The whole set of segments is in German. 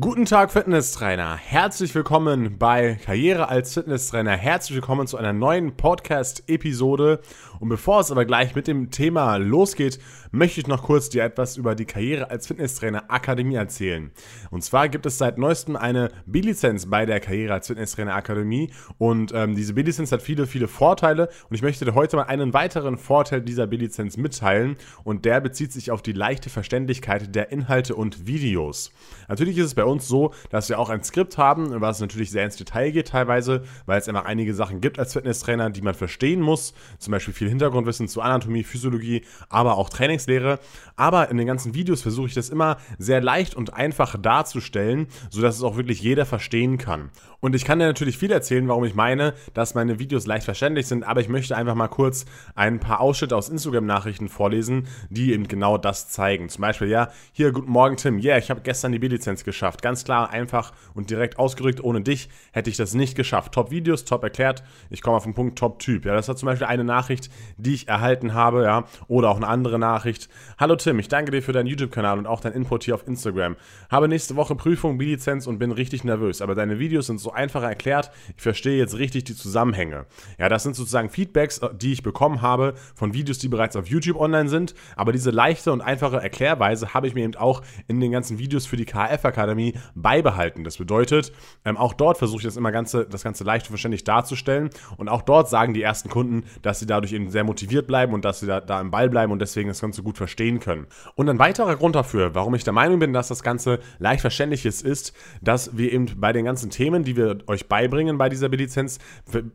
Guten Tag, Fitnesstrainer. Herzlich willkommen bei Karriere als Fitnesstrainer. Herzlich willkommen zu einer neuen Podcast-Episode. Und bevor es aber gleich mit dem Thema losgeht, möchte ich noch kurz dir etwas über die Karriere als Fitnesstrainer Akademie erzählen. Und zwar gibt es seit neuestem eine B-Lizenz bei der Karriere als Fitnesstrainer Akademie. Und ähm, diese B-Lizenz hat viele, viele Vorteile. Und ich möchte dir heute mal einen weiteren Vorteil dieser B-Lizenz mitteilen. Und der bezieht sich auf die leichte Verständlichkeit der Inhalte und Videos. Natürlich ist es bei uns so, dass wir auch ein Skript haben, was natürlich sehr ins Detail geht teilweise, weil es einfach einige Sachen gibt als Fitnesstrainer, die man verstehen muss. Zum Beispiel viel Hintergrundwissen zu Anatomie, Physiologie, aber auch Trainingslehre. Aber in den ganzen Videos versuche ich das immer sehr leicht und einfach darzustellen, sodass es auch wirklich jeder verstehen kann. Und ich kann dir natürlich viel erzählen, warum ich meine, dass meine Videos leicht verständlich sind, aber ich möchte einfach mal kurz ein paar Ausschnitte aus Instagram-Nachrichten vorlesen, die eben genau das zeigen. Zum Beispiel, ja, hier, guten Morgen Tim, yeah, ich habe gestern die B-Lizenz geschafft. Ganz klar, einfach und direkt ausgerückt. Ohne dich hätte ich das nicht geschafft. Top-Videos, top erklärt. Ich komme auf den Punkt Top-Typ. Ja, das war zum Beispiel eine Nachricht, die ich erhalten habe, ja, oder auch eine andere Nachricht. Hallo Tim, ich danke dir für deinen YouTube-Kanal und auch dein Input hier auf Instagram. Habe nächste Woche Prüfung B-Lizenz und bin richtig nervös, aber deine Videos sind so einfacher erklärt. Ich verstehe jetzt richtig die Zusammenhänge. Ja, das sind sozusagen Feedbacks, äh, die ich bekommen habe von Videos, die bereits auf YouTube online sind. Aber diese leichte und einfache Erklärweise habe ich mir eben auch in den ganzen Videos für die KF-Akademie beibehalten. Das bedeutet, ähm, auch dort versuche ich das immer ganze, das Ganze leicht und verständlich darzustellen. Und auch dort sagen die ersten Kunden, dass sie dadurch eben sehr motiviert bleiben und dass sie da, da im Ball bleiben und deswegen das Ganze gut verstehen können. Und ein weiterer Grund dafür, warum ich der Meinung bin, dass das Ganze leicht verständlich ist, ist, dass wir eben bei den ganzen Themen, die wir euch beibringen bei dieser B-Lizenz,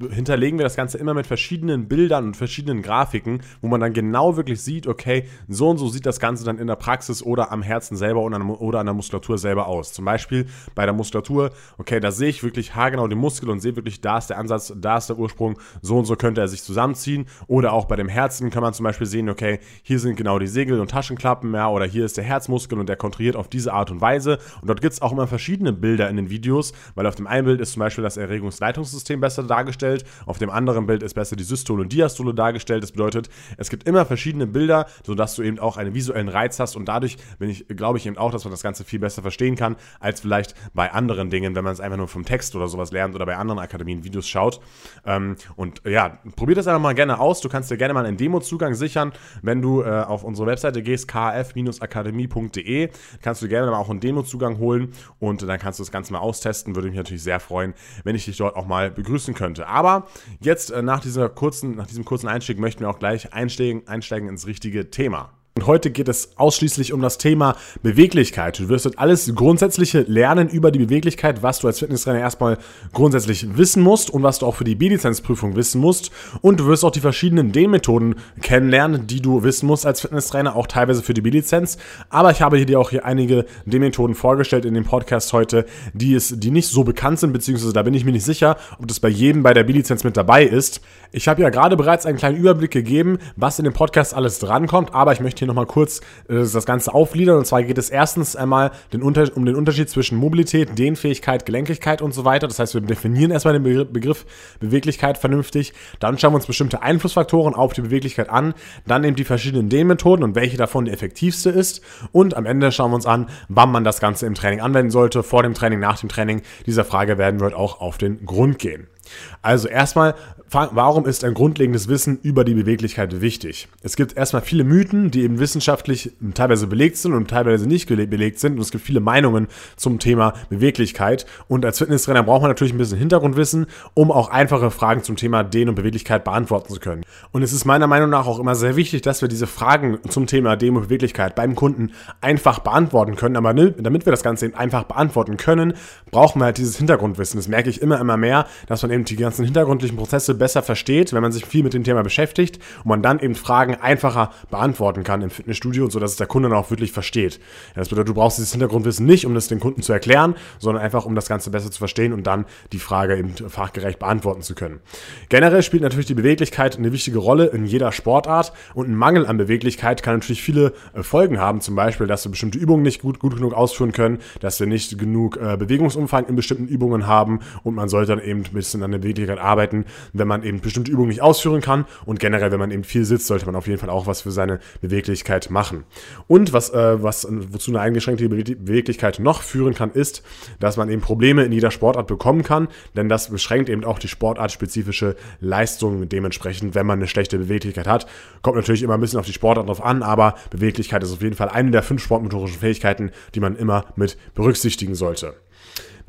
hinterlegen wir das Ganze immer mit verschiedenen Bildern und verschiedenen Grafiken, wo man dann genau wirklich sieht, okay, so und so sieht das Ganze dann in der Praxis oder am Herzen selber oder an der Muskulatur selber aus. Zum Beispiel bei der Muskulatur, okay, da sehe ich wirklich haargenau den Muskel und sehe wirklich, da ist der Ansatz, da ist der Ursprung, so und so könnte er sich zusammenziehen. Oder auch bei dem Herzen kann man zum Beispiel sehen, okay, hier sind genau die Segel und Taschenklappen, ja, oder hier ist der Herzmuskel und der kontrahiert auf diese Art und Weise. Und dort gibt es auch immer verschiedene Bilder in den Videos, weil auf dem einen Bild ist zum Beispiel Beispiel das Erregungsleitungssystem besser dargestellt. Auf dem anderen Bild ist besser die Systole und Diastole dargestellt. Das bedeutet, es gibt immer verschiedene Bilder, sodass du eben auch einen visuellen Reiz hast und dadurch bin ich, glaube ich eben auch, dass man das Ganze viel besser verstehen kann, als vielleicht bei anderen Dingen, wenn man es einfach nur vom Text oder sowas lernt oder bei anderen Akademien Videos schaut. Ähm, und ja, probier das einfach mal gerne aus. Du kannst dir gerne mal einen Demo-Zugang sichern, wenn du äh, auf unsere Webseite gehst, kf-akademie.de. Kannst du gerne mal auch einen Demo-Zugang holen und dann kannst du das Ganze mal austesten. Würde mich natürlich sehr freuen, wenn ich dich dort auch mal begrüßen könnte. Aber jetzt äh, nach, dieser kurzen, nach diesem kurzen Einstieg möchten wir auch gleich einsteigen, einsteigen ins richtige Thema. Und heute geht es ausschließlich um das Thema Beweglichkeit. Du wirst alles Grundsätzliche lernen über die Beweglichkeit, was du als Fitnesstrainer erstmal grundsätzlich wissen musst und was du auch für die B-Lizenzprüfung wissen musst. Und du wirst auch die verschiedenen D-Methoden kennenlernen, die du wissen musst als Fitnesstrainer, auch teilweise für die B-Lizenz. Aber ich habe dir auch hier einige D-Methoden vorgestellt in dem Podcast heute, die, es, die nicht so bekannt sind, beziehungsweise da bin ich mir nicht sicher, ob das bei jedem bei der B-Lizenz mit dabei ist. Ich habe ja gerade bereits einen kleinen Überblick gegeben, was in dem Podcast alles drankommt, aber ich möchte hier nochmal kurz äh, das Ganze aufgliedern. Und zwar geht es erstens einmal den Unter um den Unterschied zwischen Mobilität, Dehnfähigkeit, Gelenkigkeit und so weiter. Das heißt, wir definieren erstmal den Begriff Beweglichkeit vernünftig. Dann schauen wir uns bestimmte Einflussfaktoren auf die Beweglichkeit an. Dann eben die verschiedenen Dehnmethoden und welche davon die effektivste ist. Und am Ende schauen wir uns an, wann man das Ganze im Training anwenden sollte, vor dem Training, nach dem Training. Dieser Frage werden wir heute auch auf den Grund gehen. Also erstmal, warum ist ein grundlegendes Wissen über die Beweglichkeit wichtig? Es gibt erstmal viele Mythen, die eben wissenschaftlich teilweise belegt sind und teilweise nicht belegt sind. Und es gibt viele Meinungen zum Thema Beweglichkeit. Und als Fitnesstrainer braucht man natürlich ein bisschen Hintergrundwissen, um auch einfache Fragen zum Thema Dehn- und Beweglichkeit beantworten zu können. Und es ist meiner Meinung nach auch immer sehr wichtig, dass wir diese Fragen zum Thema Dehn- und Beweglichkeit beim Kunden einfach beantworten können. Aber damit wir das Ganze eben einfach beantworten können, brauchen wir halt dieses Hintergrundwissen. Das merke ich immer, immer mehr, dass man eben die ganzen hintergrundlichen Prozesse besser versteht, wenn man sich viel mit dem Thema beschäftigt und man dann eben Fragen einfacher beantworten kann im Fitnessstudio und so, dass es der Kunde dann auch wirklich versteht. Das bedeutet, du brauchst dieses Hintergrundwissen nicht, um das den Kunden zu erklären, sondern einfach, um das Ganze besser zu verstehen und dann die Frage eben fachgerecht beantworten zu können. Generell spielt natürlich die Beweglichkeit eine wichtige Rolle in jeder Sportart und ein Mangel an Beweglichkeit kann natürlich viele äh, Folgen haben, zum Beispiel, dass wir bestimmte Übungen nicht gut, gut genug ausführen können, dass wir nicht genug äh, Bewegungsumfang in bestimmten Übungen haben und man sollte dann eben ein bisschen an der Beweglichkeit arbeiten, wenn man eben bestimmte Übungen nicht ausführen kann. Und generell, wenn man eben viel sitzt, sollte man auf jeden Fall auch was für seine Beweglichkeit machen. Und was, äh, was wozu eine eingeschränkte Beweglichkeit noch führen kann, ist, dass man eben Probleme in jeder Sportart bekommen kann, denn das beschränkt eben auch die sportartspezifische Leistung dementsprechend, wenn man eine schlechte Beweglichkeit hat. Kommt natürlich immer ein bisschen auf die Sportart drauf an, aber Beweglichkeit ist auf jeden Fall eine der fünf sportmotorischen Fähigkeiten, die man immer mit berücksichtigen sollte.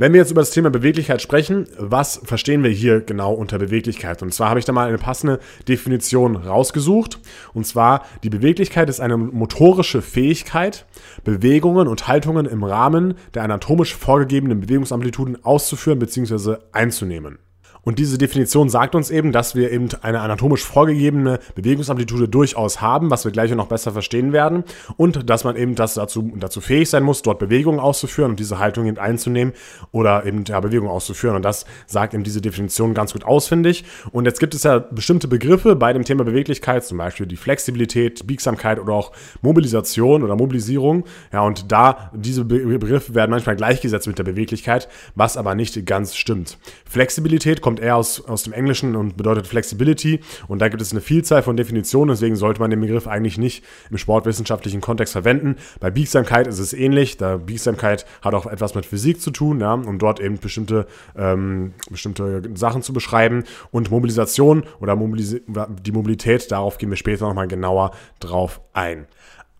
Wenn wir jetzt über das Thema Beweglichkeit sprechen, was verstehen wir hier genau unter Beweglichkeit? Und zwar habe ich da mal eine passende Definition rausgesucht. Und zwar, die Beweglichkeit ist eine motorische Fähigkeit, Bewegungen und Haltungen im Rahmen der anatomisch vorgegebenen Bewegungsamplituden auszuführen bzw. einzunehmen. Und diese Definition sagt uns eben, dass wir eben eine anatomisch vorgegebene Bewegungsamplitude durchaus haben, was wir gleich noch besser verstehen werden. Und dass man eben das dazu, dazu fähig sein muss, dort Bewegungen auszuführen und diese Haltung eben einzunehmen oder eben ja, Bewegungen auszuführen. Und das sagt eben diese Definition ganz gut aus, finde ich. Und jetzt gibt es ja bestimmte Begriffe bei dem Thema Beweglichkeit, zum Beispiel die Flexibilität, Biegsamkeit oder auch Mobilisation oder Mobilisierung. Ja, und da diese Begriffe werden manchmal gleichgesetzt mit der Beweglichkeit, was aber nicht ganz stimmt. Flexibilität kommt eher aus, aus dem Englischen und bedeutet Flexibility. Und da gibt es eine Vielzahl von Definitionen, deswegen sollte man den Begriff eigentlich nicht im sportwissenschaftlichen Kontext verwenden. Bei Biegsamkeit ist es ähnlich. Da Biegsamkeit hat auch etwas mit Physik zu tun, ja, um dort eben bestimmte, ähm, bestimmte Sachen zu beschreiben. Und Mobilisation oder Mobilis die Mobilität, darauf gehen wir später nochmal genauer drauf ein.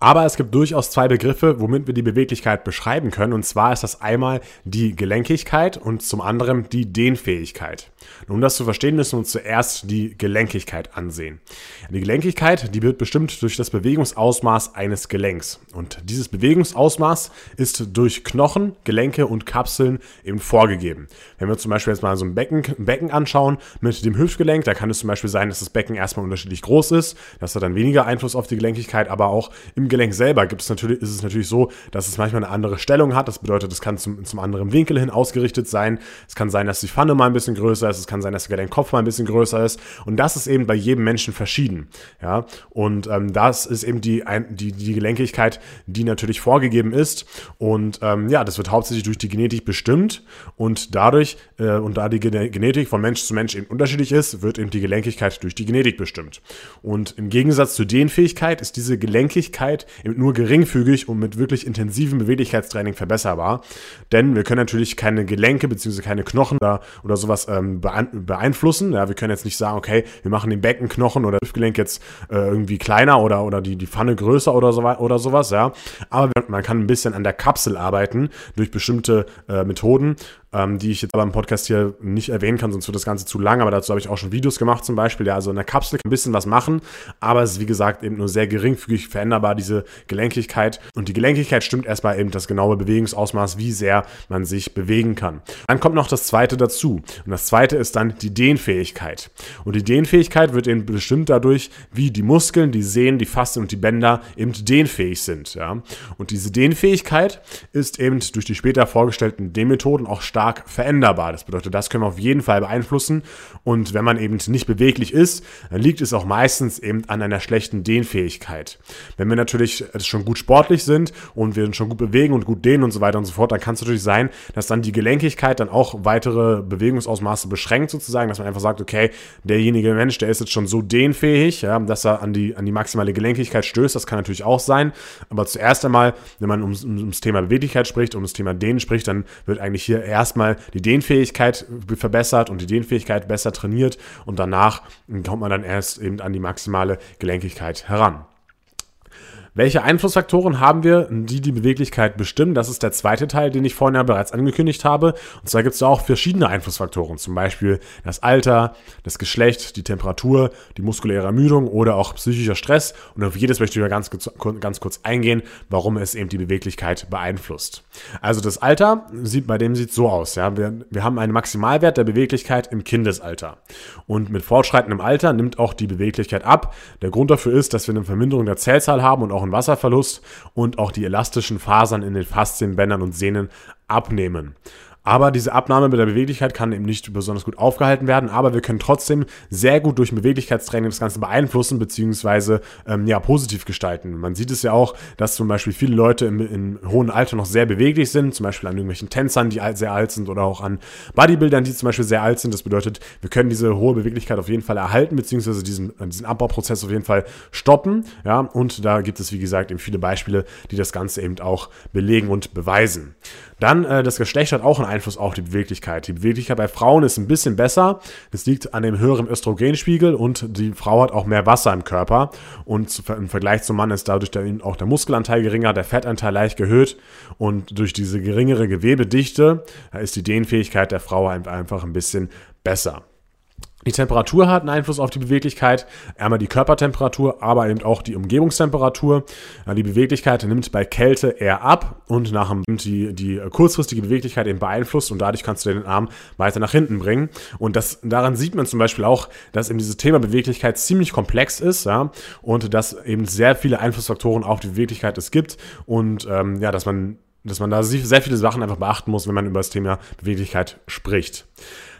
Aber es gibt durchaus zwei Begriffe, womit wir die Beweglichkeit beschreiben können. Und zwar ist das einmal die Gelenkigkeit und zum anderen die Dehnfähigkeit. Um das zu verstehen, müssen wir uns zuerst die Gelenkigkeit ansehen. Die Gelenkigkeit, die wird bestimmt durch das Bewegungsausmaß eines Gelenks. Und dieses Bewegungsausmaß ist durch Knochen, Gelenke und Kapseln eben vorgegeben. Wenn wir zum Beispiel jetzt mal so ein Becken, ein Becken anschauen mit dem Hüftgelenk, da kann es zum Beispiel sein, dass das Becken erstmal unterschiedlich groß ist. Das hat dann weniger Einfluss auf die Gelenkigkeit, aber auch im Gelenk selber gibt natürlich, ist es natürlich so, dass es manchmal eine andere Stellung hat. Das bedeutet, es kann zum, zum anderen Winkel hin ausgerichtet sein. Es kann sein, dass die Pfanne mal ein bisschen größer ist. Es kann sein, dass der Gelenkkopf mal ein bisschen größer ist. Und das ist eben bei jedem Menschen verschieden. Ja, und ähm, das ist eben die, die, die Gelenkigkeit, die natürlich vorgegeben ist. Und ähm, ja, das wird hauptsächlich durch die Genetik bestimmt. Und dadurch, äh, und da die Genetik von Mensch zu Mensch eben unterschiedlich ist, wird eben die Gelenkigkeit durch die Genetik bestimmt. Und im Gegensatz zur Dehnfähigkeit ist diese Gelenkigkeit Beweglichkeit nur geringfügig und mit wirklich intensivem Beweglichkeitstraining verbesserbar. Denn wir können natürlich keine Gelenke bzw. keine Knochen oder, oder sowas ähm, beeinflussen. Ja, wir können jetzt nicht sagen, okay, wir machen den Beckenknochen oder Hüftgelenk jetzt äh, irgendwie kleiner oder, oder die, die Pfanne größer oder, so, oder sowas. Ja. Aber man kann ein bisschen an der Kapsel arbeiten durch bestimmte äh, Methoden ähm, die ich jetzt aber im Podcast hier nicht erwähnen kann, sonst wird das Ganze zu lang, aber dazu habe ich auch schon Videos gemacht zum Beispiel. Ja, also in der Kapsel kann ein bisschen was machen, aber es ist wie gesagt eben nur sehr geringfügig veränderbar, diese Gelenkigkeit. Und die Gelenkigkeit stimmt erstmal eben das genaue Bewegungsausmaß, wie sehr man sich bewegen kann. Dann kommt noch das zweite dazu. Und das zweite ist dann die Dehnfähigkeit. Und die Dehnfähigkeit wird eben bestimmt dadurch, wie die Muskeln, die Sehnen, die Faszien und die Bänder eben dehnfähig sind. Ja. Und diese Dehnfähigkeit ist eben durch die später vorgestellten Dehnmethoden auch stark stark veränderbar. Das bedeutet, das können wir auf jeden Fall beeinflussen. Und wenn man eben nicht beweglich ist, dann liegt es auch meistens eben an einer schlechten Dehnfähigkeit. Wenn wir natürlich schon gut sportlich sind und wir uns schon gut bewegen und gut dehnen und so weiter und so fort, dann kann es natürlich sein, dass dann die Gelenkigkeit dann auch weitere Bewegungsausmaße beschränkt sozusagen, dass man einfach sagt, okay, derjenige Mensch, der ist jetzt schon so dehnfähig, ja, dass er an die, an die maximale Gelenkigkeit stößt. Das kann natürlich auch sein. Aber zuerst einmal, wenn man ums, ums Thema Beweglichkeit spricht, um das Thema Dehnen spricht, dann wird eigentlich hier erst erstmal die Dehnfähigkeit verbessert und die Dehnfähigkeit besser trainiert und danach kommt man dann erst eben an die maximale Gelenkigkeit heran. Welche Einflussfaktoren haben wir, die die Beweglichkeit bestimmen? Das ist der zweite Teil, den ich vorhin ja bereits angekündigt habe. Und zwar gibt es da auch verschiedene Einflussfaktoren, zum Beispiel das Alter, das Geschlecht, die Temperatur, die muskuläre Ermüdung oder auch psychischer Stress. Und auf jedes möchte ich mal ganz, ganz kurz eingehen, warum es eben die Beweglichkeit beeinflusst. Also das Alter sieht bei dem sieht so aus. Ja? Wir, wir haben einen Maximalwert der Beweglichkeit im Kindesalter. Und mit fortschreitendem Alter nimmt auch die Beweglichkeit ab. Der Grund dafür ist, dass wir eine Verminderung der Zellzahl haben und auch hohen Wasserverlust und auch die elastischen Fasern in den Faszien, Bändern und Sehnen abnehmen. Aber diese Abnahme mit der Beweglichkeit kann eben nicht besonders gut aufgehalten werden, aber wir können trotzdem sehr gut durch Beweglichkeitstraining das Ganze beeinflussen bzw. Ähm, ja, positiv gestalten. Man sieht es ja auch, dass zum Beispiel viele Leute im, im hohen Alter noch sehr beweglich sind, zum Beispiel an irgendwelchen Tänzern, die sehr alt sind oder auch an Bodybuildern, die zum Beispiel sehr alt sind. Das bedeutet, wir können diese hohe Beweglichkeit auf jeden Fall erhalten bzw. Diesen, diesen Abbauprozess auf jeden Fall stoppen. Ja, und da gibt es, wie gesagt, eben viele Beispiele, die das Ganze eben auch belegen und beweisen. Dann äh, das Geschlecht hat auch einen Einfluss auf die Beweglichkeit. Die Beweglichkeit bei Frauen ist ein bisschen besser. Das liegt an dem höheren Östrogenspiegel und die Frau hat auch mehr Wasser im Körper. Und im Vergleich zum Mann ist dadurch der, auch der Muskelanteil geringer, der Fettanteil leicht erhöht. Und durch diese geringere Gewebedichte ist die Dehnfähigkeit der Frau einfach ein bisschen besser. Die Temperatur hat einen Einfluss auf die Beweglichkeit, einmal die Körpertemperatur, aber eben auch die Umgebungstemperatur. Die Beweglichkeit nimmt bei Kälte eher ab und nach dem die, die kurzfristige Beweglichkeit eben beeinflusst und dadurch kannst du den Arm weiter nach hinten bringen. Und das, daran sieht man zum Beispiel auch, dass eben dieses Thema Beweglichkeit ziemlich komplex ist, ja, und dass eben sehr viele Einflussfaktoren auf die Beweglichkeit es gibt und ähm, ja, dass man dass man da sehr viele Sachen einfach beachten muss, wenn man über das Thema Beweglichkeit spricht.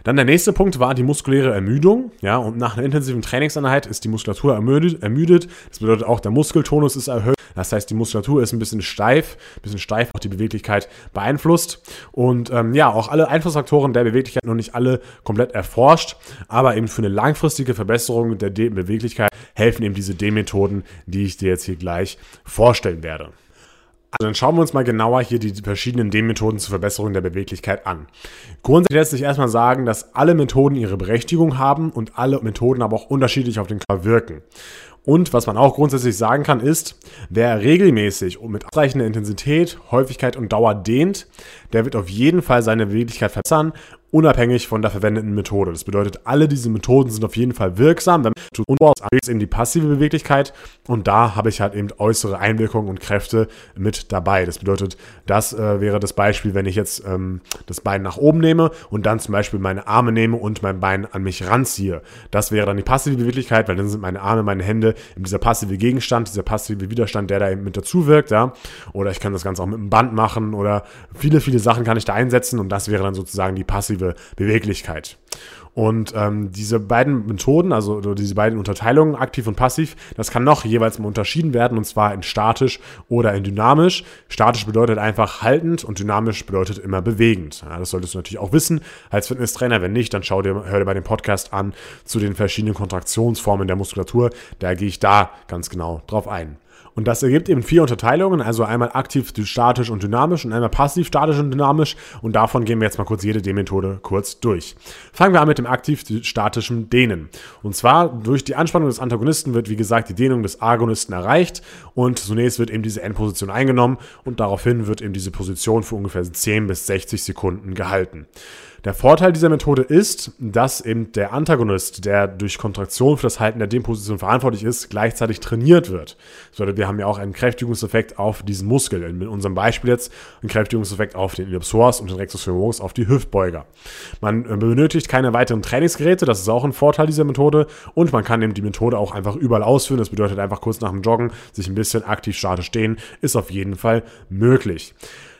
Dann der nächste Punkt war die muskuläre Ermüdung. Ja, und nach einer intensiven Trainingseinheit ist die Muskulatur ermüdet. ermüdet. Das bedeutet auch, der Muskeltonus ist erhöht. Das heißt, die Muskulatur ist ein bisschen steif, ein bisschen steif, auch die Beweglichkeit beeinflusst. Und ähm, ja, auch alle Einflussfaktoren der Beweglichkeit noch nicht alle komplett erforscht, aber eben für eine langfristige Verbesserung der De Beweglichkeit helfen eben diese D-Methoden, die ich dir jetzt hier gleich vorstellen werde. Also dann schauen wir uns mal genauer hier die verschiedenen D-Methoden zur Verbesserung der Beweglichkeit an. Grundsätzlich lässt sich erstmal sagen, dass alle Methoden ihre Berechtigung haben und alle Methoden aber auch unterschiedlich auf den Körper wirken. Und was man auch grundsätzlich sagen kann, ist, wer regelmäßig und mit ausreichender Intensität, Häufigkeit und Dauer dehnt, der wird auf jeden Fall seine Beweglichkeit verbessern unabhängig von der verwendeten Methode. Das bedeutet, alle diese Methoden sind auf jeden Fall wirksam. Man unbaut, ist eben die passive Beweglichkeit und da habe ich halt eben äußere Einwirkungen und Kräfte mit dabei. Das bedeutet, das äh, wäre das Beispiel, wenn ich jetzt ähm, das Bein nach oben nehme und dann zum Beispiel meine Arme nehme und mein Bein an mich ranziehe. Das wäre dann die passive Beweglichkeit, weil dann sind meine Arme, meine Hände in dieser passive Gegenstand, dieser passive Widerstand, der da eben mit dazu wirkt. Ja? Oder ich kann das Ganze auch mit einem Band machen oder viele, viele Sachen kann ich da einsetzen und das wäre dann sozusagen die passive passive Beweglichkeit. Und ähm, diese beiden Methoden, also diese beiden Unterteilungen, aktiv und passiv, das kann noch jeweils mal unterschieden werden, und zwar in statisch oder in dynamisch. Statisch bedeutet einfach haltend und dynamisch bedeutet immer bewegend. Ja, das solltest du natürlich auch wissen als Fitnesstrainer. Wenn nicht, dann schau dir, hör dir bei dem Podcast an zu den verschiedenen Kontraktionsformen der Muskulatur. Da gehe ich da ganz genau drauf ein. Und das ergibt eben vier Unterteilungen, also einmal aktiv, statisch und dynamisch und einmal passiv, statisch und dynamisch. Und davon gehen wir jetzt mal kurz jede D-Methode kurz durch. Fangen wir an mit dem aktiv-statischen Dehnen. Und zwar durch die Anspannung des Antagonisten wird, wie gesagt, die Dehnung des Agonisten erreicht und zunächst wird eben diese Endposition eingenommen und daraufhin wird eben diese Position für ungefähr 10 bis 60 Sekunden gehalten. Der Vorteil dieser Methode ist, dass eben der Antagonist, der durch Kontraktion für das Halten der Dehnposition verantwortlich ist, gleichzeitig trainiert wird. Das bedeutet, wir haben ja auch einen Kräftigungseffekt auf diesen Muskel. In unserem Beispiel jetzt einen Kräftigungseffekt auf den Iliopsoas und den Rectus femoris auf die Hüftbeuger. Man äh, benötigt keine weiteren Trainingsgeräte, das ist auch ein Vorteil dieser Methode. Und man kann eben die Methode auch einfach überall ausführen. Das bedeutet einfach kurz nach dem Joggen sich ein bisschen aktiv statisch stehen, ist auf jeden Fall möglich.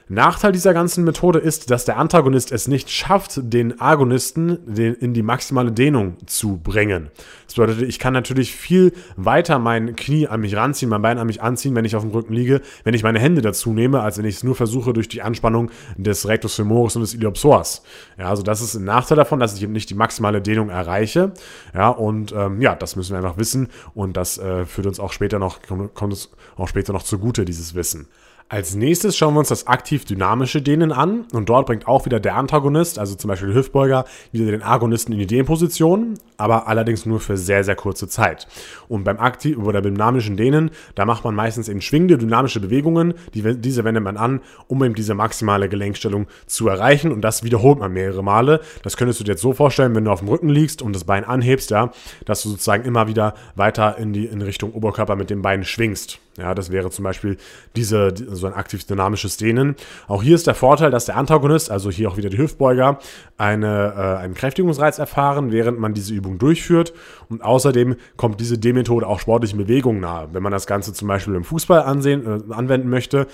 Nachteil dieser ganzen Methode ist, dass der Antagonist es nicht schafft, den Agonisten in die maximale Dehnung zu bringen. Das bedeutet, ich kann natürlich viel weiter mein Knie an mich ranziehen, mein Bein an mich anziehen, wenn ich auf dem Rücken liege, wenn ich meine Hände dazu nehme, als wenn ich es nur versuche durch die Anspannung des Rectus femoris und des Iliopsoas. Ja, also das ist ein Nachteil davon, dass ich eben nicht die maximale Dehnung erreiche. Ja, und ähm, ja, das müssen wir einfach wissen und das äh, führt uns auch später noch, kommt uns auch später noch zugute, dieses Wissen. Als nächstes schauen wir uns das aktiv-dynamische Dehnen an und dort bringt auch wieder der Antagonist, also zum Beispiel Hüftbeuger, wieder den Agonisten in die Dehnposition, aber allerdings nur für sehr, sehr kurze Zeit. Und beim aktiv oder beim dynamischen Dehnen, da macht man meistens eben schwingende dynamische Bewegungen, die, diese wendet man an, um eben diese maximale Gelenkstellung zu erreichen und das wiederholt man mehrere Male. Das könntest du dir jetzt so vorstellen, wenn du auf dem Rücken liegst und das Bein anhebst, ja, dass du sozusagen immer wieder weiter in die in Richtung Oberkörper mit dem Bein schwingst. Ja, das wäre zum Beispiel diese, so ein aktiv dynamisches Dehnen. Auch hier ist der Vorteil, dass der Antagonist, also hier auch wieder die Hüftbeuger, eine, äh, einen Kräftigungsreiz erfahren, während man diese Übung durchführt. Und außerdem kommt diese Dehnmethode auch sportlichen Bewegungen nahe. Wenn man das Ganze zum Beispiel im Fußball ansehen, äh, anwenden möchte,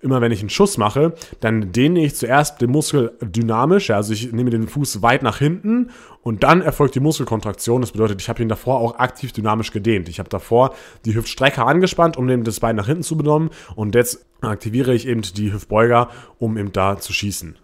immer wenn ich einen Schuss mache, dann dehne ich zuerst den Muskel dynamisch, also ich nehme den Fuß weit nach hinten und dann erfolgt die Muskelkontraktion. Das bedeutet, ich habe ihn davor auch aktiv dynamisch gedehnt. Ich habe davor die Hüftstrecke angespannt, um das Bein nach hinten zu benommen und jetzt aktiviere ich eben die Hüftbeuger, um eben da zu schießen.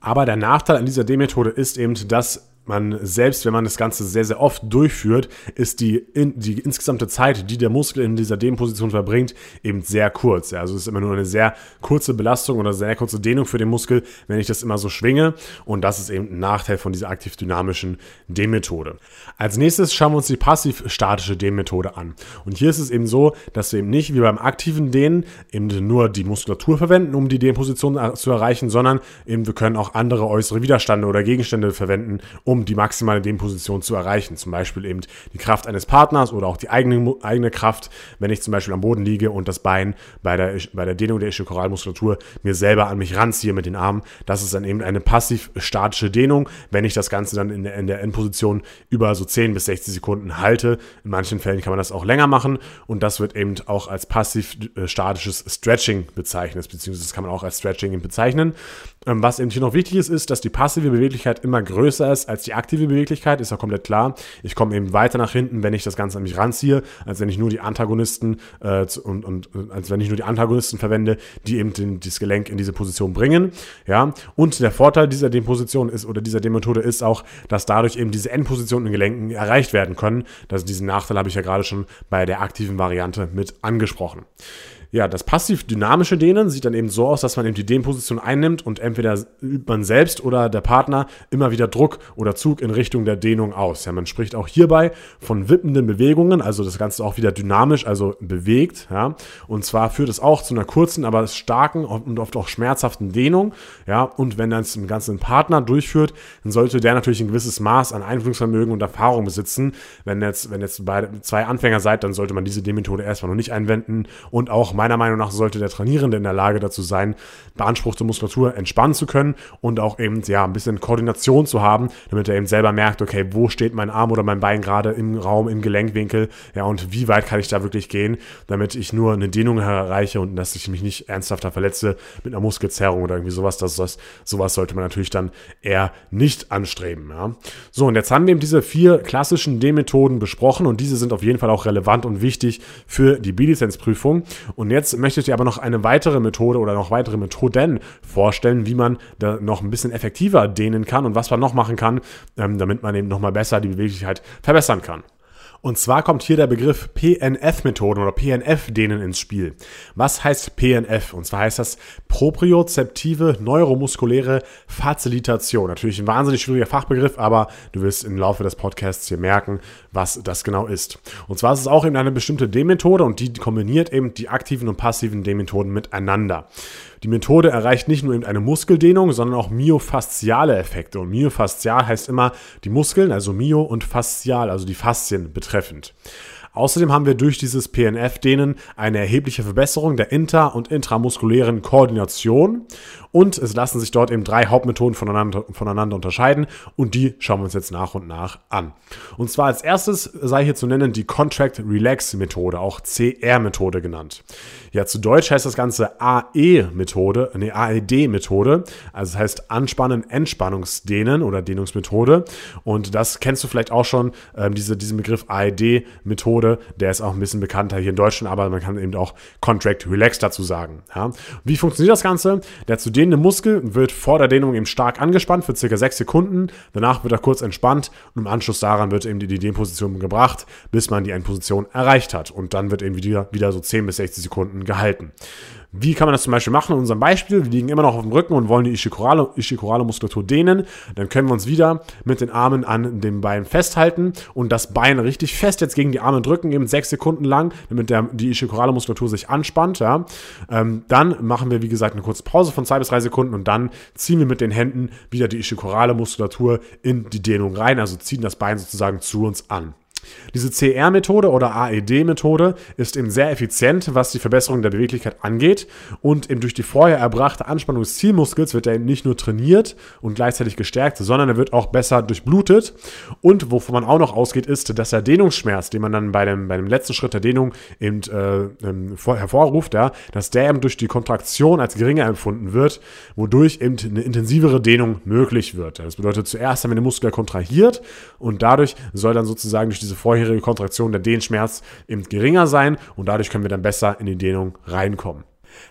Aber der Nachteil an dieser D-Methode ist eben, dass man selbst, wenn man das Ganze sehr, sehr oft durchführt, ist die, in, die insgesamte Zeit, die der Muskel in dieser Dehnposition verbringt, eben sehr kurz. Ja. Also es ist immer nur eine sehr kurze Belastung oder sehr kurze Dehnung für den Muskel, wenn ich das immer so schwinge. Und das ist eben ein Nachteil von dieser aktiv-dynamischen Dehnmethode. Als nächstes schauen wir uns die passiv-statische Dehnmethode an. Und hier ist es eben so, dass wir eben nicht wie beim aktiven Dehnen eben nur die Muskulatur verwenden, um die Dehnposition zu erreichen, sondern eben wir können auch andere äußere Widerstände oder Gegenstände verwenden, um die maximale Dehnposition zu erreichen. Zum Beispiel eben die Kraft eines Partners oder auch die eigene, eigene Kraft, wenn ich zum Beispiel am Boden liege und das Bein bei der, bei der Dehnung der Ischiokoralmuskulatur mir selber an mich ranziehe mit den Armen. Das ist dann eben eine passiv-statische Dehnung, wenn ich das Ganze dann in der, in der Endposition über so 10 bis 60 Sekunden halte. In manchen Fällen kann man das auch länger machen und das wird eben auch als passiv-statisches Stretching bezeichnet, beziehungsweise das kann man auch als Stretching bezeichnen. Ähm, was eben hier noch wichtig ist, ist, dass die passive Beweglichkeit immer größer ist als die aktive Beweglichkeit, ist ja komplett klar. Ich komme eben weiter nach hinten, wenn ich das Ganze an mich ranziehe, als wenn ich nur die Antagonisten äh, und, und als wenn ich nur die Antagonisten verwende, die eben den, das Gelenk in diese Position bringen. Ja, und der Vorteil dieser Deposition ist oder dieser Demethode ist auch, dass dadurch eben diese Endpositionen in Gelenken erreicht werden können. Das, diesen Nachteil habe ich ja gerade schon bei der aktiven Variante mit angesprochen. Ja, das passiv-dynamische Dehnen sieht dann eben so aus, dass man eben die Dehnposition einnimmt und entweder übt man selbst oder der Partner immer wieder Druck oder Zug in Richtung der Dehnung aus. Ja, man spricht auch hierbei von wippenden Bewegungen, also das Ganze auch wieder dynamisch, also bewegt. Ja, und zwar führt es auch zu einer kurzen, aber starken und oft auch schmerzhaften Dehnung. Ja, und wenn dann ein ganzen Partner durchführt, dann sollte der natürlich ein gewisses Maß an Einfühlungsvermögen und Erfahrung besitzen. Wenn jetzt, wenn jetzt beide, zwei Anfänger seid, dann sollte man diese Dehnmethode erstmal noch nicht einwenden und auch meiner Meinung nach sollte der Trainierende in der Lage dazu sein, beanspruchte Muskulatur entspannen zu können und auch eben ja ein bisschen Koordination zu haben, damit er eben selber merkt, okay, wo steht mein Arm oder mein Bein gerade im Raum, im Gelenkwinkel, ja, und wie weit kann ich da wirklich gehen, damit ich nur eine Dehnung erreiche und dass ich mich nicht ernsthafter verletze mit einer Muskelzerrung oder irgendwie sowas. Das, das, sowas sollte man natürlich dann eher nicht anstreben. Ja. So, und jetzt haben wir eben diese vier klassischen D-Methoden besprochen und diese sind auf jeden Fall auch relevant und wichtig für die B-Lizenzprüfung. Und und jetzt möchte ich dir aber noch eine weitere Methode oder noch weitere Methoden vorstellen, wie man da noch ein bisschen effektiver dehnen kann und was man noch machen kann, ähm, damit man eben nochmal besser die Beweglichkeit verbessern kann. Und zwar kommt hier der Begriff PNF-Methoden oder PNF-Dehnen ins Spiel. Was heißt PNF? Und zwar heißt das propriozeptive neuromuskuläre Facilitation. Natürlich ein wahnsinnig schwieriger Fachbegriff, aber du wirst im Laufe des Podcasts hier merken, was das genau ist. Und zwar ist es auch eben eine bestimmte Dehnmethode und die kombiniert eben die aktiven und passiven Dehnmethoden miteinander. Die Methode erreicht nicht nur eben eine Muskeldehnung, sondern auch myofasziale Effekte. Und myofaszial heißt immer die Muskeln, also myo und faszial, also die Faszien betreffend. Außerdem haben wir durch dieses PNF-Dehnen eine erhebliche Verbesserung der inter- und intramuskulären Koordination und es lassen sich dort eben drei Hauptmethoden voneinander, voneinander unterscheiden und die schauen wir uns jetzt nach und nach an. Und zwar als erstes sei hier zu nennen die Contract Relax Methode, auch CR Methode genannt. Ja, zu Deutsch heißt das Ganze AE-Methode, nee, AED-Methode. Also das heißt Anspannen, Entspannungsdehnen oder Dehnungsmethode. Und das kennst du vielleicht auch schon, ähm, diese, diesen Begriff AED-Methode. Der ist auch ein bisschen bekannter hier in Deutschland, aber man kann eben auch Contract Relax dazu sagen. Ja. Wie funktioniert das Ganze? Der zu dehnende Muskel wird vor der Dehnung eben stark angespannt für circa sechs Sekunden. Danach wird er kurz entspannt und im Anschluss daran wird eben die Dehnposition gebracht, bis man die Endposition erreicht hat. Und dann wird eben wieder, wieder so 10 bis 60 Sekunden Sekunden gehalten. Wie kann man das zum Beispiel machen? In unserem Beispiel, wir liegen immer noch auf dem Rücken und wollen die Ischikorale-Muskulatur dehnen. Dann können wir uns wieder mit den Armen an dem Bein festhalten und das Bein richtig fest jetzt gegen die Arme drücken, eben sechs Sekunden lang, damit der, die Ischikorale-Muskulatur sich anspannt. Ja. Ähm, dann machen wir, wie gesagt, eine kurze Pause von zwei bis drei Sekunden und dann ziehen wir mit den Händen wieder die Ischikorale-Muskulatur in die Dehnung rein, also ziehen das Bein sozusagen zu uns an. Diese CR-Methode oder AED-Methode ist eben sehr effizient, was die Verbesserung der Beweglichkeit angeht. Und eben durch die vorher erbrachte Anspannung des Zielmuskels wird er eben nicht nur trainiert und gleichzeitig gestärkt, sondern er wird auch besser durchblutet. Und wovon man auch noch ausgeht, ist, dass der Dehnungsschmerz, den man dann bei dem, bei dem letzten Schritt der Dehnung eben äh, ähm, hervorruft, ja, dass der eben durch die Kontraktion als geringer empfunden wird, wodurch eben eine intensivere Dehnung möglich wird. Das bedeutet, zuerst haben wir den Muskel kontrahiert und dadurch soll dann sozusagen durch diese vorherige Kontraktion der Dehnschmerz eben geringer sein und dadurch können wir dann besser in die Dehnung reinkommen.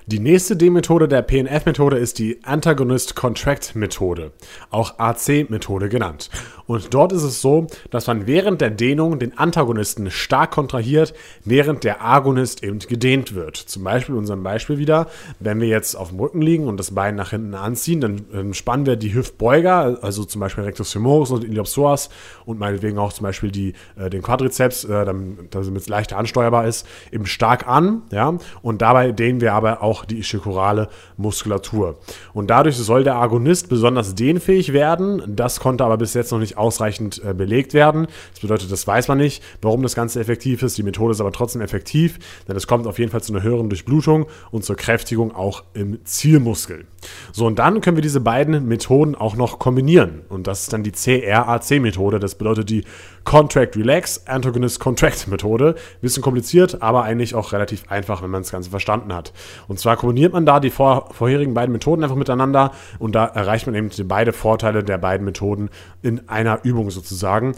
Die nächste D-Methode der PNF-Methode ist die Antagonist-Contract-Methode, auch AC-Methode genannt. Und dort ist es so, dass man während der Dehnung den Antagonisten stark kontrahiert, während der Agonist eben gedehnt wird. Zum Beispiel in unserem Beispiel wieder, wenn wir jetzt auf dem Rücken liegen und das Bein nach hinten anziehen, dann spannen wir die Hüftbeuger, also zum Beispiel Rectus femoris und Iliopsoas und meinetwegen auch zum Beispiel die, äh, den Quadrizeps, äh, damit es leichter ansteuerbar ist, eben stark an. Ja? Und dabei dehnen wir aber auch die ischikorale Muskulatur. Und dadurch soll der Agonist besonders dehnfähig werden. Das konnte aber bis jetzt noch nicht ausreichend äh, belegt werden. Das bedeutet, das weiß man nicht, warum das Ganze effektiv ist. Die Methode ist aber trotzdem effektiv, denn es kommt auf jeden Fall zu einer höheren Durchblutung und zur Kräftigung auch im Zielmuskel. So, und dann können wir diese beiden Methoden auch noch kombinieren. Und das ist dann die CRAC-Methode. Das bedeutet die Contract Relax Antagonist Contract Methode. Bisschen kompliziert, aber eigentlich auch relativ einfach, wenn man das Ganze verstanden hat. Und zwar kombiniert man da die vor, vorherigen beiden Methoden einfach miteinander und da erreicht man eben beide Vorteile der beiden Methoden in einer Übung sozusagen.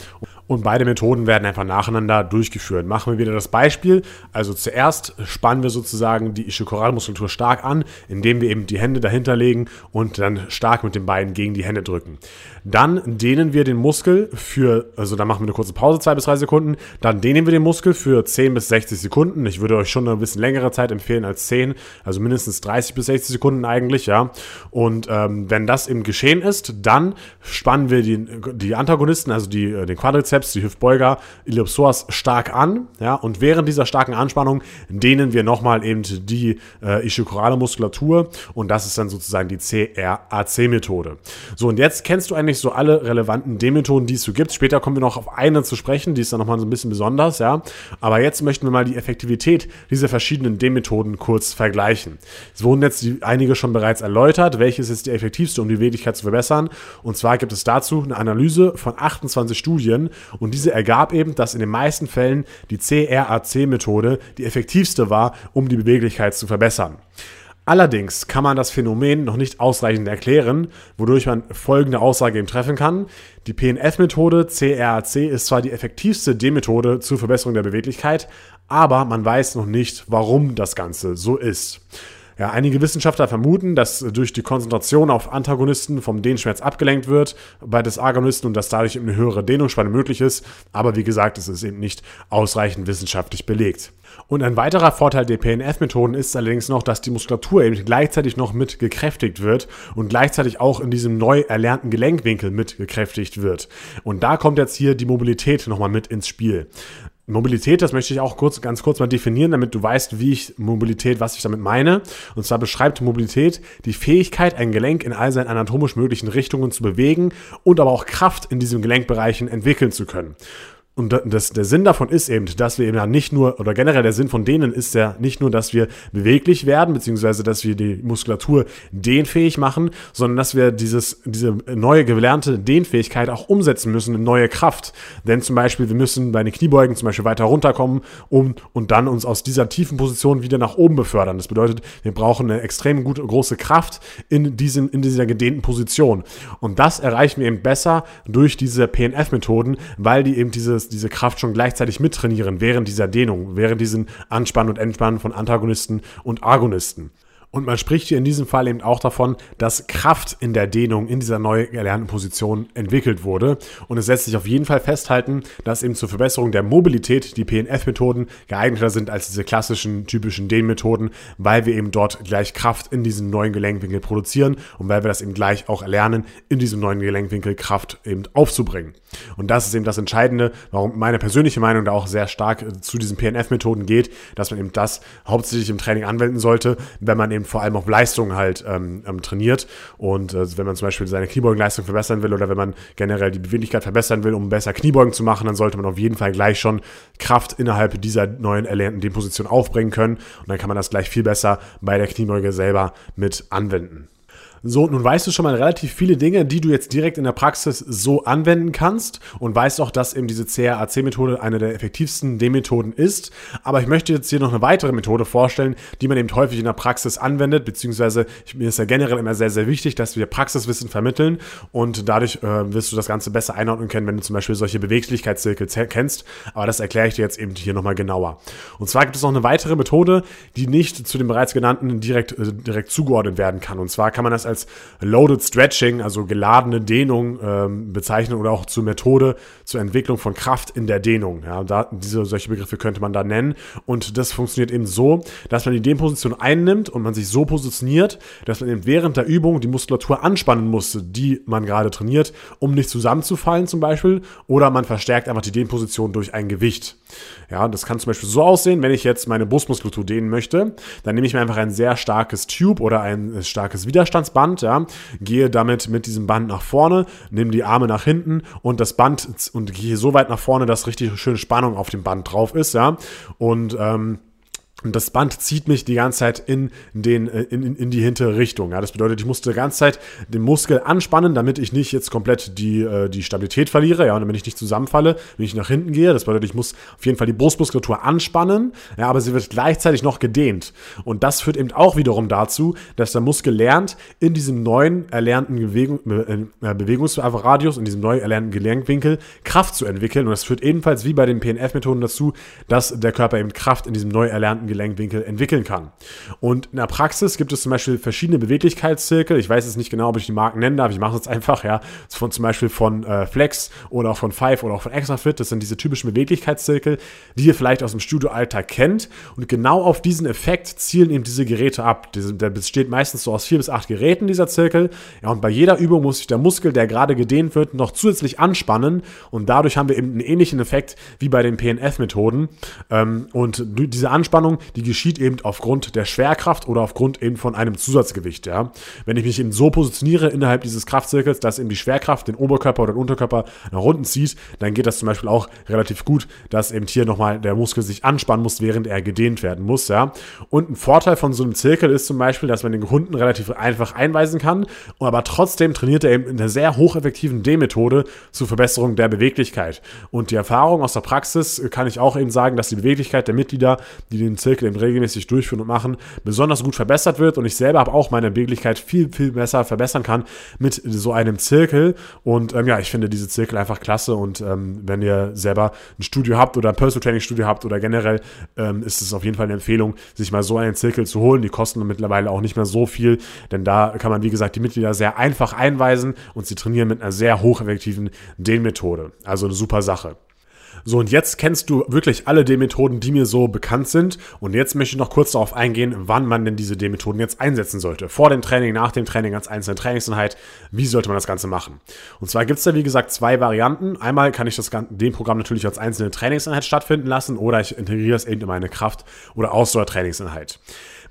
Und beide Methoden werden einfach nacheinander durchgeführt. Machen wir wieder das Beispiel. Also zuerst spannen wir sozusagen die Ischikoralmuskulatur stark an, indem wir eben die Hände dahinter legen und dann stark mit den Beinen gegen die Hände drücken. Dann dehnen wir den Muskel für, also dann machen wir eine kurze Pause, zwei bis drei Sekunden. Dann dehnen wir den Muskel für 10 bis 60 Sekunden. Ich würde euch schon ein bisschen längere Zeit empfehlen als 10, also mindestens 30 bis 60 Sekunden eigentlich, ja. Und ähm, wenn das eben geschehen ist, dann spannen wir die, die Antagonisten, also die, äh, den Quadrizeps, Bizeps, die Hüftbeuger, Iliopsoas stark an. Ja, und während dieser starken Anspannung dehnen wir nochmal eben die äh, ischikorale Muskulatur und das ist dann sozusagen die CRAC-Methode. So, und jetzt kennst du eigentlich so alle relevanten D-Methoden, die es so gibt. Später kommen wir noch auf eine zu sprechen, die ist dann nochmal so ein bisschen besonders, ja. Aber jetzt möchten wir mal die Effektivität dieser verschiedenen D-Methoden kurz vergleichen. Es wurden jetzt die, einige schon bereits erläutert, welches ist die effektivste, um die Beweglichkeit zu verbessern. Und zwar gibt es dazu eine Analyse von 28 Studien und diese ergab eben, dass in den meisten Fällen die CRAC-Methode die effektivste war, um die Beweglichkeit zu verbessern. Allerdings kann man das Phänomen noch nicht ausreichend erklären, wodurch man folgende Aussage eben treffen kann. Die PNF-Methode CRAC ist zwar die effektivste D-Methode zur Verbesserung der Beweglichkeit, aber man weiß noch nicht, warum das Ganze so ist. Ja, einige Wissenschaftler vermuten, dass durch die Konzentration auf Antagonisten vom Dehnschmerz abgelenkt wird bei des Agonisten und dass dadurch eine höhere Dehnungsspanne möglich ist. Aber wie gesagt, es ist eben nicht ausreichend wissenschaftlich belegt. Und ein weiterer Vorteil der PNF-Methoden ist allerdings noch, dass die Muskulatur eben gleichzeitig noch mit gekräftigt wird und gleichzeitig auch in diesem neu erlernten Gelenkwinkel mit gekräftigt wird. Und da kommt jetzt hier die Mobilität nochmal mit ins Spiel. Mobilität, das möchte ich auch kurz, ganz kurz mal definieren, damit du weißt, wie ich Mobilität, was ich damit meine. Und zwar beschreibt Mobilität die Fähigkeit, ein Gelenk in all seinen anatomisch möglichen Richtungen zu bewegen und aber auch Kraft in diesen Gelenkbereichen entwickeln zu können. Und das, der Sinn davon ist eben, dass wir eben ja nicht nur, oder generell der Sinn von denen ist ja nicht nur, dass wir beweglich werden, beziehungsweise dass wir die Muskulatur dehnfähig machen, sondern dass wir dieses, diese neue gelernte Dehnfähigkeit auch umsetzen müssen in neue Kraft. Denn zum Beispiel, wir müssen bei den Kniebeugen zum Beispiel weiter runterkommen um, und dann uns aus dieser tiefen Position wieder nach oben befördern. Das bedeutet, wir brauchen eine extrem gute, große Kraft in, diesem, in dieser gedehnten Position. Und das erreichen wir eben besser durch diese PNF-Methoden, weil die eben diese dieses, diese Kraft schon gleichzeitig mittrainieren während dieser Dehnung, während diesen Anspannen und Entspannen von Antagonisten und Agonisten. Und man spricht hier in diesem Fall eben auch davon, dass Kraft in der Dehnung in dieser neu erlernten Position entwickelt wurde. Und es lässt sich auf jeden Fall festhalten, dass eben zur Verbesserung der Mobilität die PNF-Methoden geeigneter sind als diese klassischen typischen Dehnmethoden, weil wir eben dort gleich Kraft in diesem neuen Gelenkwinkel produzieren und weil wir das eben gleich auch erlernen, in diesem neuen Gelenkwinkel Kraft eben aufzubringen. Und das ist eben das Entscheidende, warum meine persönliche Meinung da auch sehr stark zu diesen PNF-Methoden geht, dass man eben das hauptsächlich im Training anwenden sollte, wenn man eben eben vor allem auf Leistung halt ähm, ähm, trainiert. Und äh, wenn man zum Beispiel seine Kniebeugenleistung verbessern will oder wenn man generell die Beweglichkeit verbessern will, um besser Kniebeugen zu machen, dann sollte man auf jeden Fall gleich schon Kraft innerhalb dieser neuen erlernten Deposition aufbringen können. Und dann kann man das gleich viel besser bei der Kniebeuge selber mit anwenden. So, nun weißt du schon mal relativ viele Dinge, die du jetzt direkt in der Praxis so anwenden kannst und weißt auch, dass eben diese CRAC-Methode eine der effektivsten D-Methoden ist. Aber ich möchte jetzt hier noch eine weitere Methode vorstellen, die man eben häufig in der Praxis anwendet, beziehungsweise mir ist ja generell immer sehr, sehr wichtig, dass wir Praxiswissen vermitteln und dadurch äh, wirst du das Ganze besser einordnen können, wenn du zum Beispiel solche Beweglichkeitszirkel kennst. Aber das erkläre ich dir jetzt eben hier nochmal genauer. Und zwar gibt es noch eine weitere Methode, die nicht zu dem bereits genannten direkt, äh, direkt zugeordnet werden kann. Und zwar kann man das als Loaded Stretching, also geladene Dehnung ähm, bezeichnen oder auch zur Methode zur Entwicklung von Kraft in der Dehnung. Ja, da, diese solche Begriffe könnte man da nennen. Und das funktioniert eben so, dass man die Dehnposition einnimmt und man sich so positioniert, dass man eben während der Übung die Muskulatur anspannen musste, die man gerade trainiert, um nicht zusammenzufallen zum Beispiel. Oder man verstärkt einfach die Dehnposition durch ein Gewicht. Ja, das kann zum Beispiel so aussehen, wenn ich jetzt meine Brustmuskulatur dehnen möchte, dann nehme ich mir einfach ein sehr starkes Tube oder ein starkes Widerstandsband, ja, gehe damit mit diesem Band nach vorne, nehme die Arme nach hinten und das Band und gehe so weit nach vorne, dass richtig schöne Spannung auf dem Band drauf ist, ja, und ähm, und das Band zieht mich die ganze Zeit in, den, äh, in, in die hintere Richtung. Ja, das bedeutet, ich musste die ganze Zeit den Muskel anspannen, damit ich nicht jetzt komplett die, äh, die Stabilität verliere, ja, und damit ich nicht zusammenfalle, wenn ich nach hinten gehe. Das bedeutet, ich muss auf jeden Fall die Brustmuskulatur anspannen, ja, aber sie wird gleichzeitig noch gedehnt. Und das führt eben auch wiederum dazu, dass der Muskel lernt, in diesem neuen erlernten Bewegung, äh, Bewegungsradius, in diesem neu erlernten Gelenkwinkel Kraft zu entwickeln. Und das führt ebenfalls wie bei den PNF-Methoden dazu, dass der Körper eben Kraft in diesem neu erlernten Gelenkwinkel entwickeln kann. Und in der Praxis gibt es zum Beispiel verschiedene Beweglichkeitszirkel. Ich weiß jetzt nicht genau, ob ich die Marken nennen darf. Ich mache es jetzt einfach, ja. Von zum Beispiel von äh, Flex oder auch von Five oder auch von Extrafit. Das sind diese typischen Beweglichkeitszirkel, die ihr vielleicht aus dem Studioalltag kennt. Und genau auf diesen Effekt zielen eben diese Geräte ab. Der besteht meistens so aus vier bis acht Geräten, dieser Zirkel. Ja, und bei jeder Übung muss sich der Muskel, der gerade gedehnt wird, noch zusätzlich anspannen. Und dadurch haben wir eben einen ähnlichen Effekt wie bei den PNF-Methoden. Ähm, und diese Anspannung, die geschieht eben aufgrund der Schwerkraft oder aufgrund eben von einem Zusatzgewicht. Ja. Wenn ich mich eben so positioniere innerhalb dieses Kraftzirkels, dass eben die Schwerkraft den Oberkörper oder den Unterkörper nach unten zieht, dann geht das zum Beispiel auch relativ gut, dass eben hier nochmal der Muskel sich anspannen muss, während er gedehnt werden muss. Ja. Und ein Vorteil von so einem Zirkel ist zum Beispiel, dass man den Hunden relativ einfach einweisen kann, aber trotzdem trainiert er eben in einer sehr hocheffektiven D-Methode zur Verbesserung der Beweglichkeit. Und die Erfahrung aus der Praxis kann ich auch eben sagen, dass die Beweglichkeit der Mitglieder, die den Zirkel Zirkel eben regelmäßig durchführen und machen, besonders gut verbessert wird. Und ich selber habe auch meine Beweglichkeit viel, viel besser verbessern kann mit so einem Zirkel. Und ähm, ja, ich finde diese Zirkel einfach klasse. Und ähm, wenn ihr selber ein Studio habt oder ein Personal Training Studio habt oder generell, ähm, ist es auf jeden Fall eine Empfehlung, sich mal so einen Zirkel zu holen. Die kosten mittlerweile auch nicht mehr so viel, denn da kann man, wie gesagt, die Mitglieder sehr einfach einweisen und sie trainieren mit einer sehr hocheffektiven Dehnmethode. Also eine super Sache. So, und jetzt kennst du wirklich alle D-Methoden, die mir so bekannt sind. Und jetzt möchte ich noch kurz darauf eingehen, wann man denn diese D-Methoden jetzt einsetzen sollte. Vor dem Training, nach dem Training, als einzelne Trainingseinheit. Wie sollte man das Ganze machen? Und zwar gibt es da, wie gesagt, zwei Varianten. Einmal kann ich das dem Programm natürlich als einzelne Trainingseinheit stattfinden lassen oder ich integriere es eben in meine Kraft- oder Ausdauertrainingseinheit.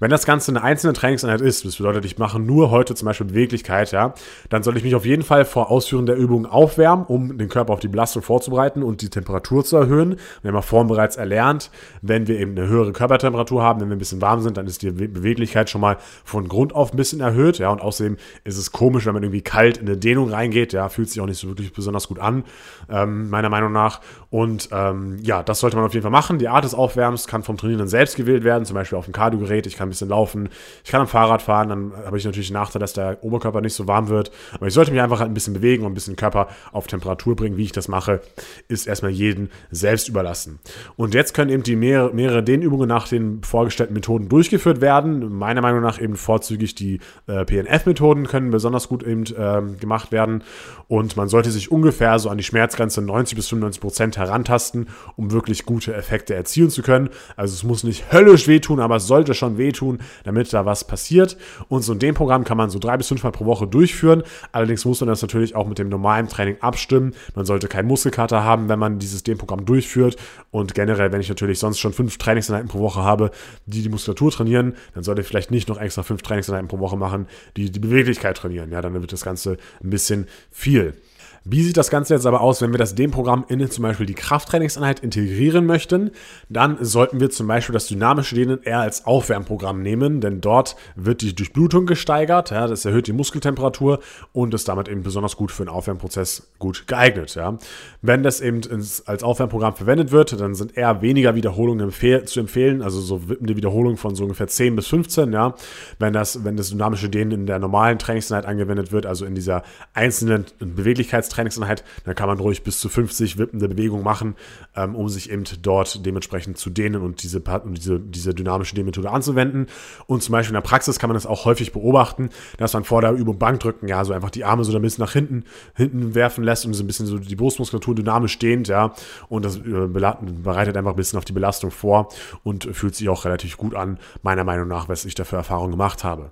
Wenn das Ganze eine einzelne Trainingseinheit ist, das bedeutet, ich mache nur heute zum Beispiel Beweglichkeit, ja, dann soll ich mich auf jeden Fall vor Ausführen der Übung aufwärmen, um den Körper auf die Belastung vorzubereiten und die Temperatur zu erhöhen. Wir haben ja vorhin bereits erlernt, wenn wir eben eine höhere Körpertemperatur haben, wenn wir ein bisschen warm sind, dann ist die Beweglichkeit schon mal von Grund auf ein bisschen erhöht, ja, und außerdem ist es komisch, wenn man irgendwie kalt in eine Dehnung reingeht, ja, fühlt sich auch nicht so wirklich besonders gut an, ähm, meiner Meinung nach. Und ähm, ja, das sollte man auf jeden Fall machen. Die Art des Aufwärmens kann vom Trainierenden selbst gewählt werden, zum Beispiel auf dem Kardiogerät. Ich kann ein bisschen laufen, ich kann am Fahrrad fahren, dann habe ich natürlich den Nachteil, dass der Oberkörper nicht so warm wird. Aber ich sollte mich einfach halt ein bisschen bewegen und ein bisschen Körper auf Temperatur bringen. Wie ich das mache, ist erstmal jedem selbst überlassen. Und jetzt können eben die mehrere, mehrere Dehnübungen nach den vorgestellten Methoden durchgeführt werden. Meiner Meinung nach eben vorzüglich die äh, PNF-Methoden können besonders gut eben äh, gemacht werden. Und man sollte sich ungefähr so an die Schmerzgrenze 90 bis 95 Prozent herantasten, um wirklich gute Effekte erzielen zu können. Also es muss nicht höllisch wehtun, aber es sollte schon wehtun tun, damit da was passiert. Und so ein Dehnprogramm kann man so drei bis fünfmal pro Woche durchführen. Allerdings muss man das natürlich auch mit dem normalen Training abstimmen. Man sollte keinen Muskelkater haben, wenn man dieses Dehnprogramm durchführt. Und generell, wenn ich natürlich sonst schon fünf Trainingseinheiten pro Woche habe, die die Muskulatur trainieren, dann sollte ich vielleicht nicht noch extra fünf Trainingseinheiten pro Woche machen, die die Beweglichkeit trainieren. Ja, dann wird das Ganze ein bisschen viel. Wie sieht das Ganze jetzt aber aus, wenn wir das Dehnprogramm in zum Beispiel die Krafttrainingseinheit integrieren möchten? Dann sollten wir zum Beispiel das dynamische Dehnen eher als Aufwärmprogramm nehmen, denn dort wird die Durchblutung gesteigert, ja, das erhöht die Muskeltemperatur und ist damit eben besonders gut für den Aufwärmprozess gut geeignet. Ja. Wenn das eben ins, als Aufwärmprogramm verwendet wird, dann sind eher weniger Wiederholungen empfehl zu empfehlen, also so wippende Wiederholungen von so ungefähr 10 bis 15. Ja. Wenn, das, wenn das dynamische Dehnen in der normalen Trainingseinheit angewendet wird, also in dieser einzelnen Beweglichkeits Trainingseinheit, dann kann man ruhig bis zu 50 wippende Bewegungen machen, ähm, um sich eben dort dementsprechend zu dehnen und diese, diese, diese dynamische Dehnmethode anzuwenden. Und zum Beispiel in der Praxis kann man das auch häufig beobachten, dass man vor der Übung Bankdrücken, ja, so einfach die Arme so ein bisschen nach hinten, hinten werfen lässt und so ein bisschen so die Brustmuskulatur dynamisch dehnt, ja, und das äh, bereitet einfach ein bisschen auf die Belastung vor und fühlt sich auch relativ gut an, meiner Meinung nach, was ich dafür Erfahrung gemacht habe.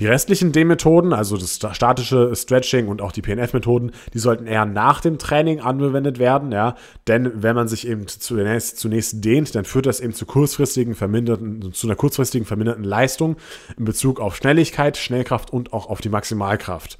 Die restlichen Dehnmethoden, also das statische Stretching und auch die PNF-Methoden, die sollten sollten eher nach dem Training angewendet werden, ja, denn wenn man sich eben zunächst, zunächst dehnt, dann führt das eben zu kurzfristigen verminderten, zu einer kurzfristigen verminderten Leistung in Bezug auf Schnelligkeit, Schnellkraft und auch auf die Maximalkraft.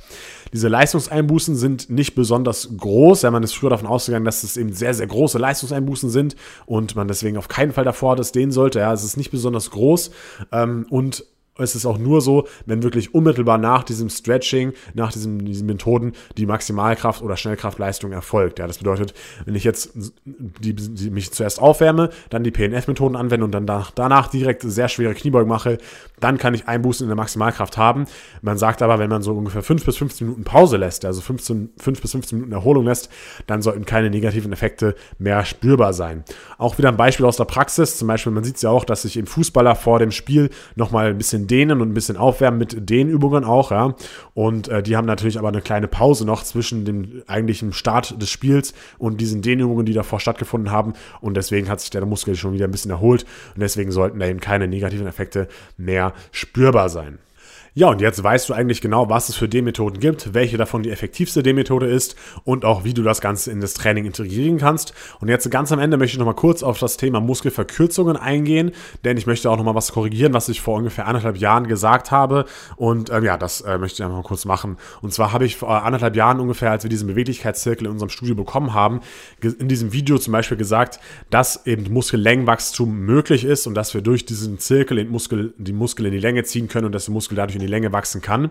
Diese Leistungseinbußen sind nicht besonders groß, ja, man ist früher davon ausgegangen, dass es eben sehr, sehr große Leistungseinbußen sind und man deswegen auf keinen Fall davor das dehnen sollte, ja, es ist nicht besonders groß ähm, und es ist auch nur so, wenn wirklich unmittelbar nach diesem Stretching, nach diesem, diesen Methoden die Maximalkraft oder Schnellkraftleistung erfolgt. Ja, das bedeutet, wenn ich jetzt die, die, mich zuerst aufwärme, dann die PNF-Methoden anwende und dann danach, danach direkt sehr schwere Kniebeugen mache, dann kann ich Einbußen in der Maximalkraft haben. Man sagt aber, wenn man so ungefähr 5 bis 15 Minuten Pause lässt, also 15, 5 bis 15 Minuten Erholung lässt, dann sollten keine negativen Effekte mehr spürbar sein. Auch wieder ein Beispiel aus der Praxis. Zum Beispiel, man sieht es ja auch, dass sich eben Fußballer vor dem Spiel nochmal ein bisschen dehnen und ein bisschen aufwärmen mit Dehnübungen auch, ja. Und äh, die haben natürlich aber eine kleine Pause noch zwischen dem eigentlichen Start des Spiels und diesen Dehnübungen, die davor stattgefunden haben. Und deswegen hat sich der Muskel schon wieder ein bisschen erholt. Und deswegen sollten da eben keine negativen Effekte mehr spürbar sein. Ja, und jetzt weißt du eigentlich genau, was es für D-Methoden gibt, welche davon die effektivste D-Methode ist und auch wie du das Ganze in das Training integrieren kannst. Und jetzt ganz am Ende möchte ich nochmal kurz auf das Thema Muskelverkürzungen eingehen, denn ich möchte auch nochmal was korrigieren, was ich vor ungefähr anderthalb Jahren gesagt habe. Und ähm, ja, das äh, möchte ich einfach mal kurz machen. Und zwar habe ich vor anderthalb Jahren ungefähr, als wir diesen Beweglichkeitszirkel in unserem Studio bekommen haben, in diesem Video zum Beispiel gesagt, dass eben Muskellängenwachstum möglich ist und dass wir durch diesen Zirkel den Muskel, die Muskel in die Länge ziehen können und dass der Muskel dadurch in die die Länge wachsen kann.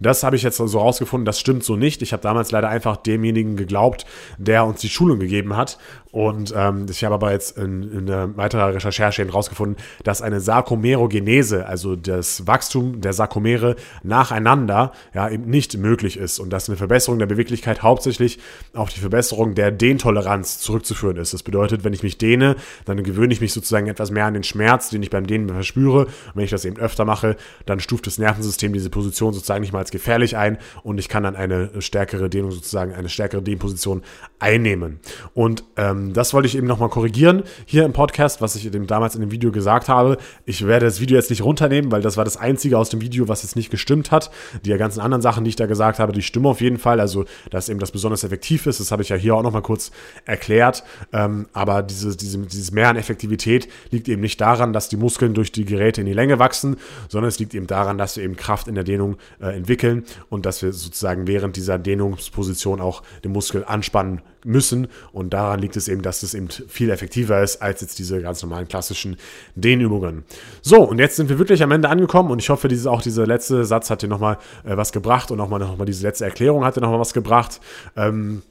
Das habe ich jetzt so also rausgefunden, das stimmt so nicht. Ich habe damals leider einfach demjenigen geglaubt, der uns die Schulung gegeben hat. Und ähm, ich habe aber jetzt in, in einer weiteren Recherche herausgefunden, dass eine Sarkomerogenese, also das Wachstum der Sarkomere nacheinander, ja, eben nicht möglich ist und dass eine Verbesserung der Beweglichkeit hauptsächlich auf die Verbesserung der Dehntoleranz zurückzuführen ist. Das bedeutet, wenn ich mich dehne, dann gewöhne ich mich sozusagen etwas mehr an den Schmerz, den ich beim Dehnen verspüre. Und wenn ich das eben öfter mache, dann stuft das Nervensystem diese Position sozusagen nicht mal als gefährlich ein und ich kann dann eine stärkere Dehnung sozusagen, eine stärkere Dehnposition einnehmen. Und ähm, das wollte ich eben nochmal korrigieren hier im Podcast, was ich eben damals in dem Video gesagt habe. Ich werde das Video jetzt nicht runternehmen, weil das war das einzige aus dem Video, was jetzt nicht gestimmt hat. Die ganzen anderen Sachen, die ich da gesagt habe, die stimmen auf jeden Fall. Also, dass eben das besonders effektiv ist, das habe ich ja hier auch nochmal kurz erklärt. Ähm, aber diese, diese, dieses Mehr an Effektivität liegt eben nicht daran, dass die Muskeln durch die Geräte in die Länge wachsen, sondern es liegt eben daran, dass wir eben Kraft in der Dehnung äh, entwickeln und dass wir sozusagen während dieser Dehnungsposition auch den Muskel anspannen müssen. Und daran liegt es eben, dass es eben viel effektiver ist als jetzt diese ganz normalen klassischen Dehnübungen. So, und jetzt sind wir wirklich am Ende angekommen und ich hoffe, diese, auch dieser letzte Satz hat dir nochmal äh, was gebracht und auch mal, noch mal diese letzte Erklärung hat dir nochmal was gebracht. Ähm,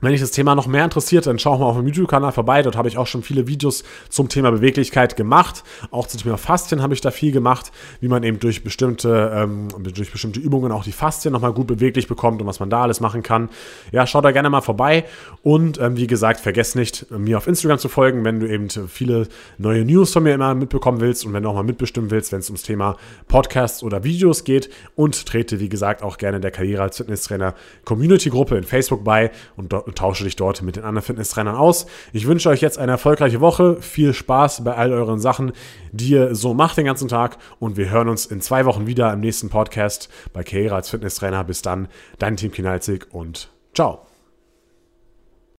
wenn dich das Thema noch mehr interessiert, dann schau mal auf dem YouTube-Kanal vorbei. Dort habe ich auch schon viele Videos zum Thema Beweglichkeit gemacht. Auch zum Thema Faszien habe ich da viel gemacht, wie man eben durch bestimmte, ähm, durch bestimmte Übungen auch die Faszien nochmal gut beweglich bekommt und was man da alles machen kann. Ja, schau da gerne mal vorbei. Und ähm, wie gesagt, vergiss nicht, mir auf Instagram zu folgen, wenn du eben viele neue News von mir immer mitbekommen willst und wenn du auch mal mitbestimmen willst, wenn es ums Thema Podcasts oder Videos geht. Und trete, wie gesagt, auch gerne der Karriere als Fitnesstrainer Community-Gruppe in Facebook bei und dort tausche dich dort mit den anderen Fitnesstrainern aus. Ich wünsche euch jetzt eine erfolgreiche Woche. Viel Spaß bei all euren Sachen, die ihr so macht den ganzen Tag. Und wir hören uns in zwei Wochen wieder im nächsten Podcast bei Karriere als Fitnesstrainer. Bis dann, dein Team Kinalzig und ciao.